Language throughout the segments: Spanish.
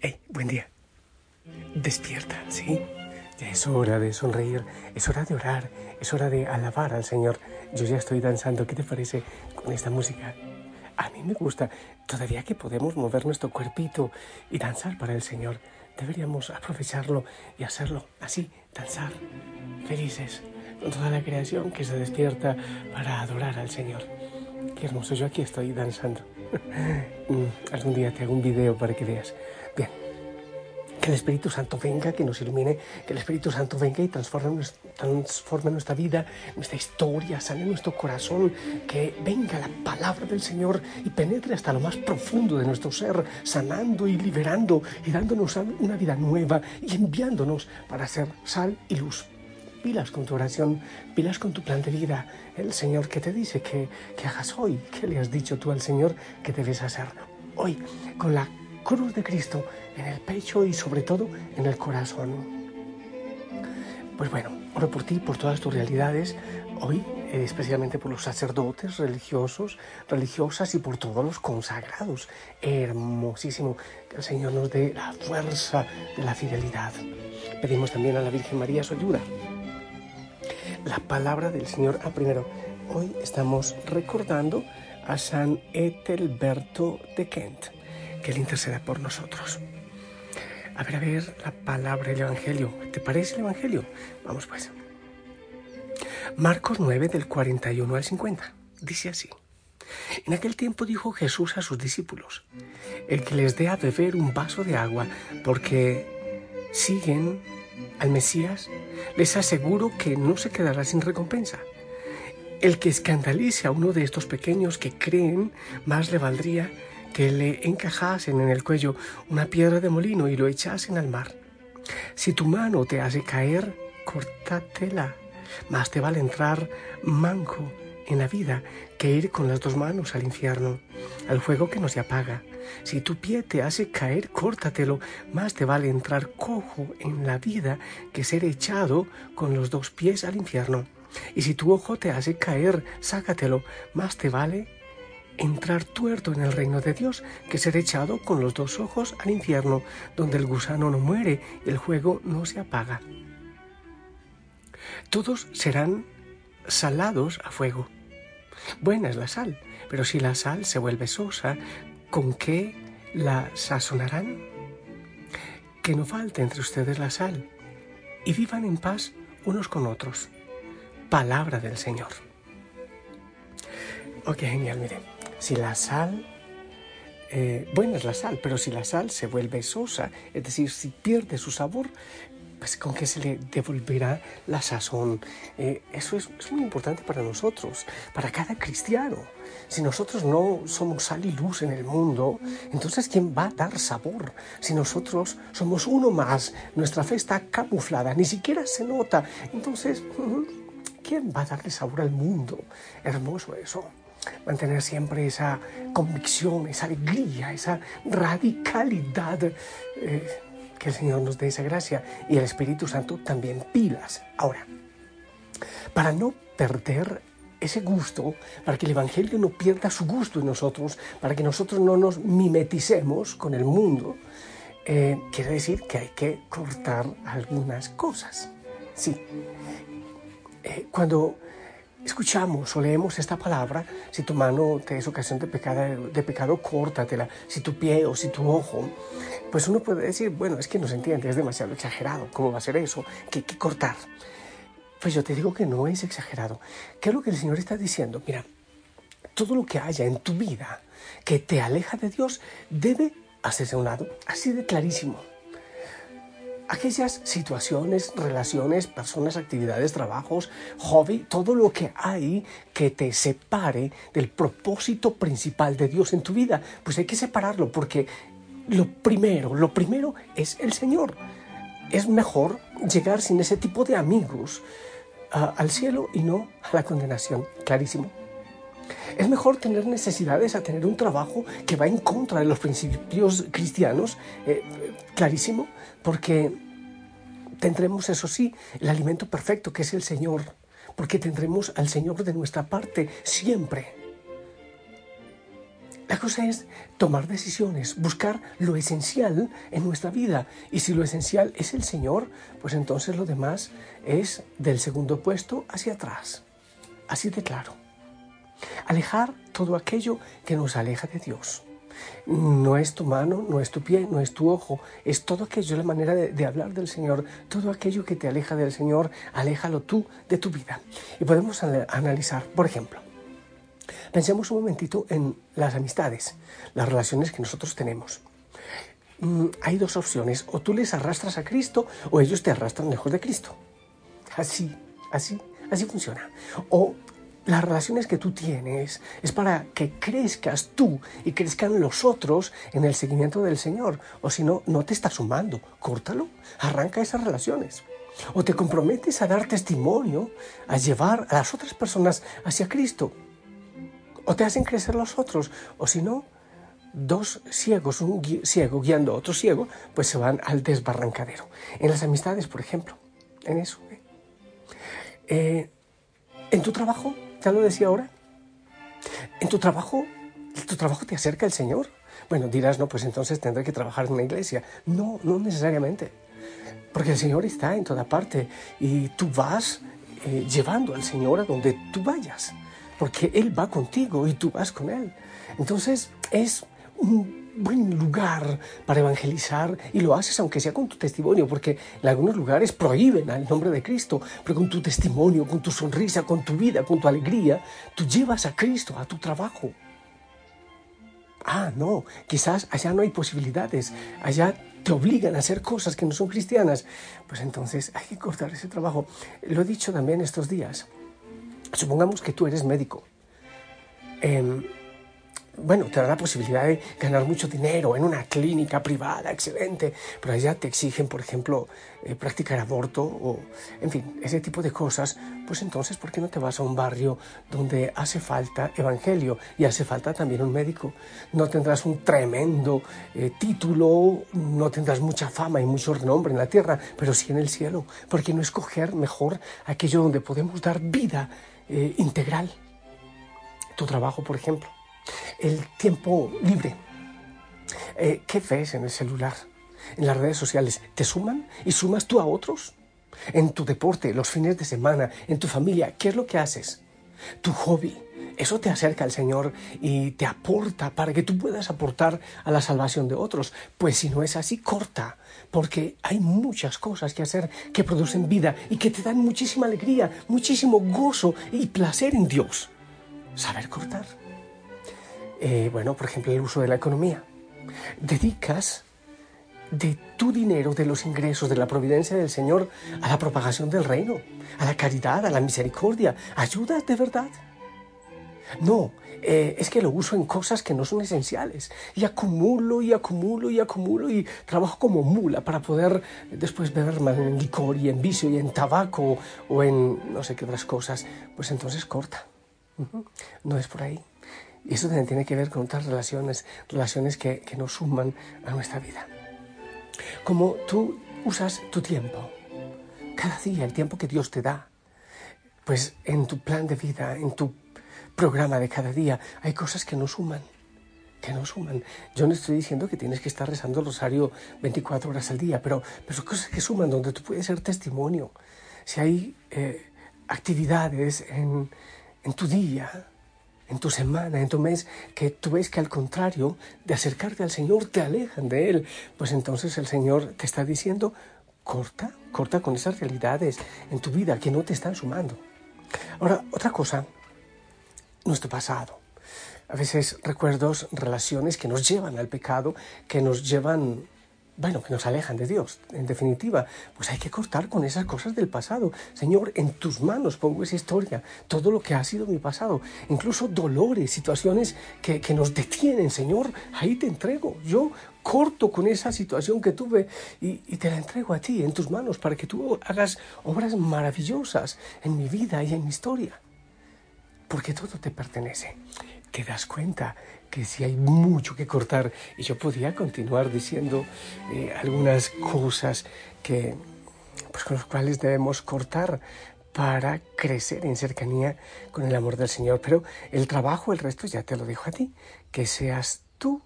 Hey, buen día. Despierta, ¿sí? Ya es hora de sonreír, es hora de orar, es hora de alabar al Señor. Yo ya estoy danzando, ¿qué te parece con esta música? A mí me gusta, todavía que podemos mover nuestro cuerpito y danzar para el Señor, deberíamos aprovecharlo y hacerlo así, danzar, felices, con toda la creación que se despierta para adorar al Señor. Qué hermoso, yo aquí estoy danzando. Mm, algún día te hago un video para que veas. El Espíritu Santo venga, que nos ilumine, que el Espíritu Santo venga y transforme, nuestra vida, nuestra historia, sane nuestro corazón, que venga la palabra del Señor y penetre hasta lo más profundo de nuestro ser, sanando y liberando y dándonos una vida nueva y enviándonos para ser sal y luz pilas con tu oración, pilas con tu plan de vida. El Señor que te dice que, que hagas hoy, que le has dicho tú al Señor que debes hacerlo. Hoy, con la cruz de Cristo en el pecho y sobre todo en el corazón. Pues bueno, oro por ti, por todas tus realidades, hoy eh, especialmente por los sacerdotes religiosos, religiosas y por todos los consagrados. Hermosísimo, que el Señor nos dé la fuerza de la fidelidad. Pedimos también a la Virgen María su ayuda la palabra del Señor. Ah, primero, hoy estamos recordando a San Etelberto de Kent, que Él interceda por nosotros. A ver, a ver, la palabra del Evangelio. ¿Te parece el Evangelio? Vamos pues. Marcos 9 del 41 al 50. Dice así. En aquel tiempo dijo Jesús a sus discípulos, el que les dé a beber un vaso de agua, porque siguen al Mesías, les aseguro que no se quedará sin recompensa. El que escandalice a uno de estos pequeños que creen, más le valdría que le encajasen en el cuello una piedra de molino y lo echasen al mar. Si tu mano te hace caer, córtatela. Más te vale entrar manco en la vida que ir con las dos manos al infierno, al fuego que no se apaga. Si tu pie te hace caer, córtatelo. Más te vale entrar cojo en la vida que ser echado con los dos pies al infierno. Y si tu ojo te hace caer, sácatelo. Más te vale entrar tuerto en el reino de Dios que ser echado con los dos ojos al infierno, donde el gusano no muere y el fuego no se apaga. Todos serán salados a fuego. Buena es la sal, pero si la sal se vuelve sosa, ¿con qué la sazonarán? Que no falte entre ustedes la sal y vivan en paz unos con otros. Palabra del Señor. Ok, genial, miren. Si la sal, eh, buena es la sal, pero si la sal se vuelve sosa, es decir, si pierde su sabor, pues con qué se le devolverá la sazón. Eh, eso es, muy importante para nosotros, para cada cristiano. Si nosotros no somos sal y luz en el mundo, entonces ¿quién va a dar sabor? Si nosotros somos uno más, nuestra fe está camuflada, ni siquiera se nota. Entonces, ¿quién va a darle sabor al mundo? Hermoso eso mantener siempre esa convicción, esa alegría, esa radicalidad. Eh, que el Señor nos dé esa gracia y el Espíritu Santo también pilas. Ahora, para no perder ese gusto, para que el Evangelio no pierda su gusto en nosotros, para que nosotros no nos mimeticemos con el mundo, eh, quiere decir que hay que cortar algunas cosas. Sí. Eh, cuando escuchamos o leemos esta palabra, si tu mano te es ocasión de pecado, de pecado, córtatela, si tu pie o si tu ojo, pues uno puede decir, bueno, es que no se entiende, es demasiado exagerado, ¿cómo va a ser eso? ¿Qué que cortar? Pues yo te digo que no es exagerado. ¿Qué es lo que el Señor está diciendo? Mira, todo lo que haya en tu vida que te aleja de Dios debe hacerse a un lado, así de clarísimo aquellas situaciones, relaciones, personas, actividades, trabajos, hobby, todo lo que hay que te separe del propósito principal de Dios en tu vida, pues hay que separarlo porque lo primero, lo primero es el Señor. Es mejor llegar sin ese tipo de amigos al cielo y no a la condenación, clarísimo. Es mejor tener necesidades a tener un trabajo que va en contra de los principios cristianos, eh, clarísimo, porque tendremos, eso sí, el alimento perfecto que es el Señor, porque tendremos al Señor de nuestra parte siempre. La cosa es tomar decisiones, buscar lo esencial en nuestra vida. Y si lo esencial es el Señor, pues entonces lo demás es del segundo puesto hacia atrás. Así de claro. Alejar todo aquello que nos aleja de Dios. No es tu mano, no es tu pie, no es tu ojo, es todo aquello, la manera de, hablar del Señor, todo aquello que te aleja del Señor, aléjalo tú de tu vida. Y podemos analizar, por ejemplo, Pensemos un momentito en las amistades, las relaciones que nosotros tenemos. Mm, hay dos opciones, o tú les arrastras a Cristo o ellos te arrastran lejos de Cristo. Así, así, así funciona. O las relaciones que tú tienes es para que crezcas tú y crezcan los otros en el seguimiento del Señor. O si no, no te está sumando. Córtalo, arranca esas relaciones. O te comprometes a dar testimonio, a llevar a las otras personas hacia Cristo o te hacen crecer los otros, o si no, dos ciegos, un ciego guiando a otro ciego, pues se van al desbarrancadero. En las amistades, por ejemplo, en eso. ¿eh? Eh, en tu trabajo, lo decía ahora, en tu trabajo, tu trabajo te acerca al Señor. Bueno, dirás, no, pues entonces tendré que trabajar en una iglesia. No, no necesariamente. Porque el Señor está en toda parte y tú vas eh, llevando al Señor a donde tú vayas porque Él va contigo y tú vas con Él. Entonces es un buen lugar para evangelizar y lo haces aunque sea con tu testimonio, porque en algunos lugares prohíben al nombre de Cristo, pero con tu testimonio, con tu sonrisa, con tu vida, con tu alegría, tú llevas a Cristo a tu trabajo. Ah, no, quizás allá no hay posibilidades, allá te obligan a hacer cosas que no son cristianas, pues entonces hay que cortar ese trabajo. Lo he dicho también estos días. Supongamos que tú eres médico. Em, bueno, te da la posibilidad de ganar mucho dinero en una clínica privada, excelente, pero allá te exigen, por ejemplo, eh, practicar aborto o, en fin, ese tipo de cosas, pues entonces, ¿por qué no te vas a un barrio donde hace falta evangelio y hace falta también un médico? No tendrás un tremendo eh, título, no tendrás mucha fama y mucho renombre en la tierra, pero sí en el cielo. ¿Por qué no escoger mejor aquello donde podemos dar vida eh, integral. Tu trabajo, por ejemplo. El tiempo libre. Eh, ¿Qué ves en el celular? En las redes sociales. ¿Te suman y sumas tú a otros? En tu deporte, los fines de semana, en tu familia, ¿qué es lo que haces? Tu hobby. Eso te acerca al Señor y te aporta para que tú puedas aportar a la salvación de otros. Pues si no es así, corta, porque hay muchas cosas que hacer que producen vida y que te dan muchísima alegría, muchísimo gozo y placer en Dios. Saber cortar. Eh, bueno, por ejemplo, el uso de la economía. Dedicas de tu dinero, de los ingresos, de la providencia del Señor a la propagación del reino, a la caridad, a la misericordia. ¿Ayudas de verdad? No, eh, es que lo uso en cosas que no son esenciales. Y acumulo y acumulo y acumulo y trabajo como mula para poder después beber más en licor y en vicio y en tabaco o en no sé qué otras cosas. Pues entonces corta. No es por ahí. Y eso también tiene que ver con otras relaciones, relaciones que, que nos suman a nuestra vida. Como tú usas tu tiempo, cada día, el tiempo que Dios te da, pues en tu plan de vida, en tu programa de cada día, hay cosas que no suman, que no suman. Yo no estoy diciendo que tienes que estar rezando el rosario 24 horas al día, pero, pero son cosas que suman, donde tú puedes ser testimonio. Si hay eh, actividades en, en tu día, en tu semana, en tu mes, que tú ves que al contrario de acercarte al Señor te alejan de Él, pues entonces el Señor te está diciendo, corta, corta con esas realidades en tu vida que no te están sumando. Ahora, otra cosa nuestro pasado. A veces recuerdos, relaciones que nos llevan al pecado, que nos llevan, bueno, que nos alejan de Dios. En definitiva, pues hay que cortar con esas cosas del pasado. Señor, en tus manos pongo esa historia, todo lo que ha sido mi pasado, incluso dolores, situaciones que, nos detienen. Señor, ahí te entrego. Yo corto con esa situación que tuve y, y, te la entrego a ti, en tus manos, para que tú hagas obras maravillosas en mi vida y en mi historia porque todo te pertenece. Te das cuenta que si hay mucho que cortar y yo podía continuar diciendo eh, algunas cosas que, pues, con las cuales debemos cortar para crecer en cercanía con el amor del Señor. Pero el trabajo, el resto ya te lo dejo a ti. que seas tú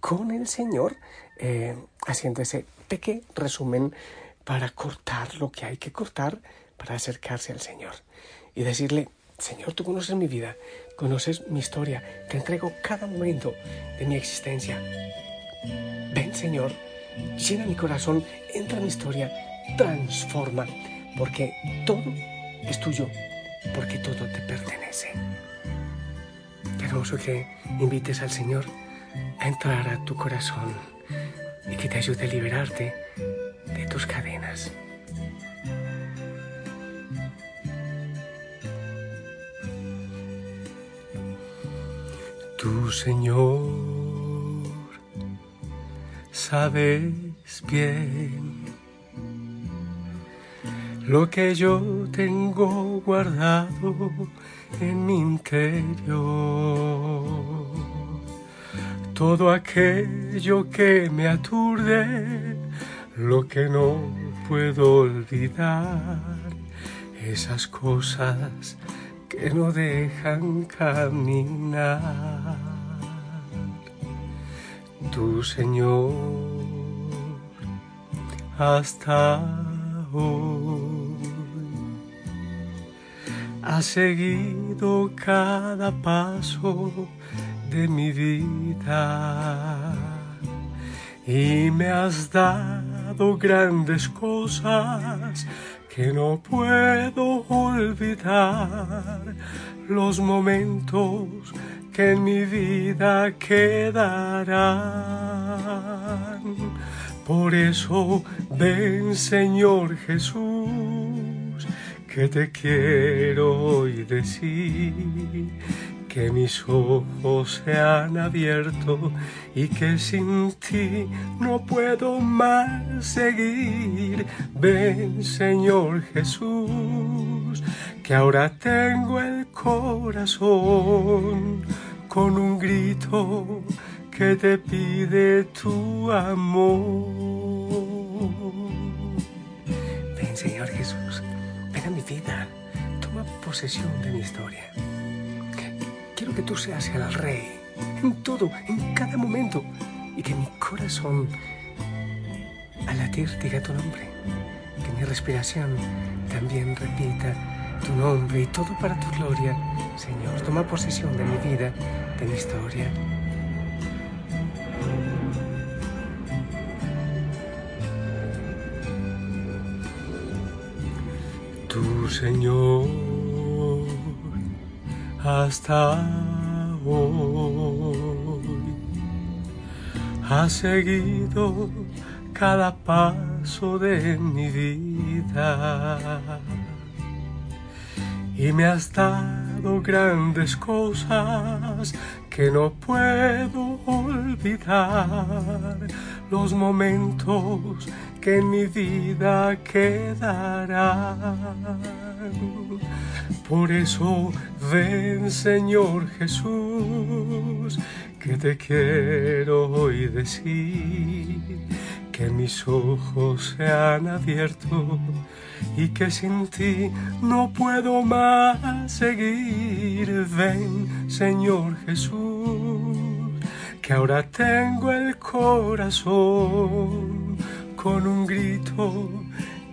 con el Señor eh, haciendo ese pequeño resumen para cortar lo que hay que cortar para acercarse al Señor y decirle, Señor, tú conoces mi vida, conoces mi historia, te entrego cada momento de mi existencia. Ven, Señor, llena mi corazón, entra en mi historia, transforma, porque todo es tuyo, porque todo te pertenece. Qué hermoso que invites al Señor a entrar a tu corazón y que te ayude a liberarte de tus cadenas. Señor sabes bien lo que yo tengo guardado en mi interior. Todo aquello que me aturde, lo que no puedo olvidar, esas cosas que no dejan caminar. Tu Señor, hasta hoy, ha seguido cada paso de mi vida y me has dado grandes cosas que no puedo olvidar. Los momentos que en mi vida quedarán. Por eso ven Señor Jesús, que te quiero hoy decir que mis ojos se han abierto y que sin ti no puedo más seguir. Ven Señor Jesús, que ahora tengo el corazón con un grito que te pide tu amor. Ven Señor Jesús, ven a mi vida, toma posesión de mi historia. Quiero que tú seas el rey en todo, en cada momento, y que mi corazón al latir diga tu nombre, que mi respiración también repita tu nombre y todo para tu gloria. Señor, toma posesión de mi vida, de historia. Tu Señor hasta hoy. ha seguido cada paso de mi vida y me has dado grandes cosas que no puedo olvidar, los momentos que en mi vida quedarán. Por eso ven Señor Jesús, que te quiero hoy decir, que mis ojos se han abierto y que sin ti no puedo más seguir. Ven Señor Jesús, que ahora tengo el corazón con un grito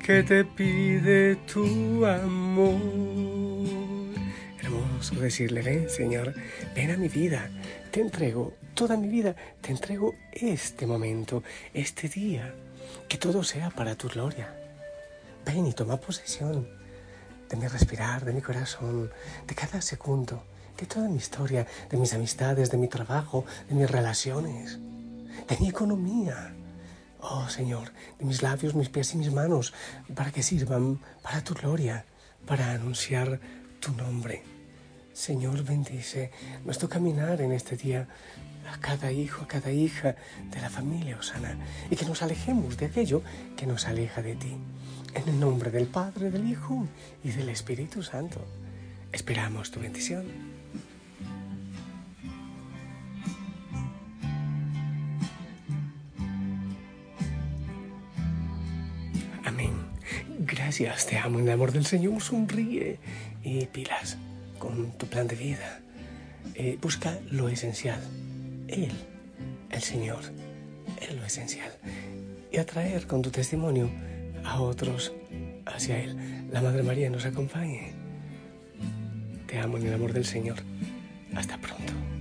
que te pide tu amor decirle, ven Señor, ven a mi vida, te entrego toda mi vida, te entrego este momento, este día, que todo sea para tu gloria. Ven y toma posesión de mi respirar, de mi corazón, de cada segundo, de toda mi historia, de mis amistades, de mi trabajo, de mis relaciones, de mi economía. Oh Señor, de mis labios, mis pies y mis manos, para que sirvan para tu gloria, para anunciar tu nombre. Señor, bendice nuestro caminar en este día a cada hijo, a cada hija de la familia Osana y que nos alejemos de aquello que nos aleja de ti. En el nombre del Padre, del Hijo y del Espíritu Santo. Esperamos tu bendición. Amén. Gracias, te amo en el amor del Señor. Sonríe y pilas con tu plan de vida. Eh, busca lo esencial, Él, el Señor, es lo esencial. Y atraer con tu testimonio a otros hacia Él. La Madre María nos acompañe. Te amo en el amor del Señor. Hasta pronto.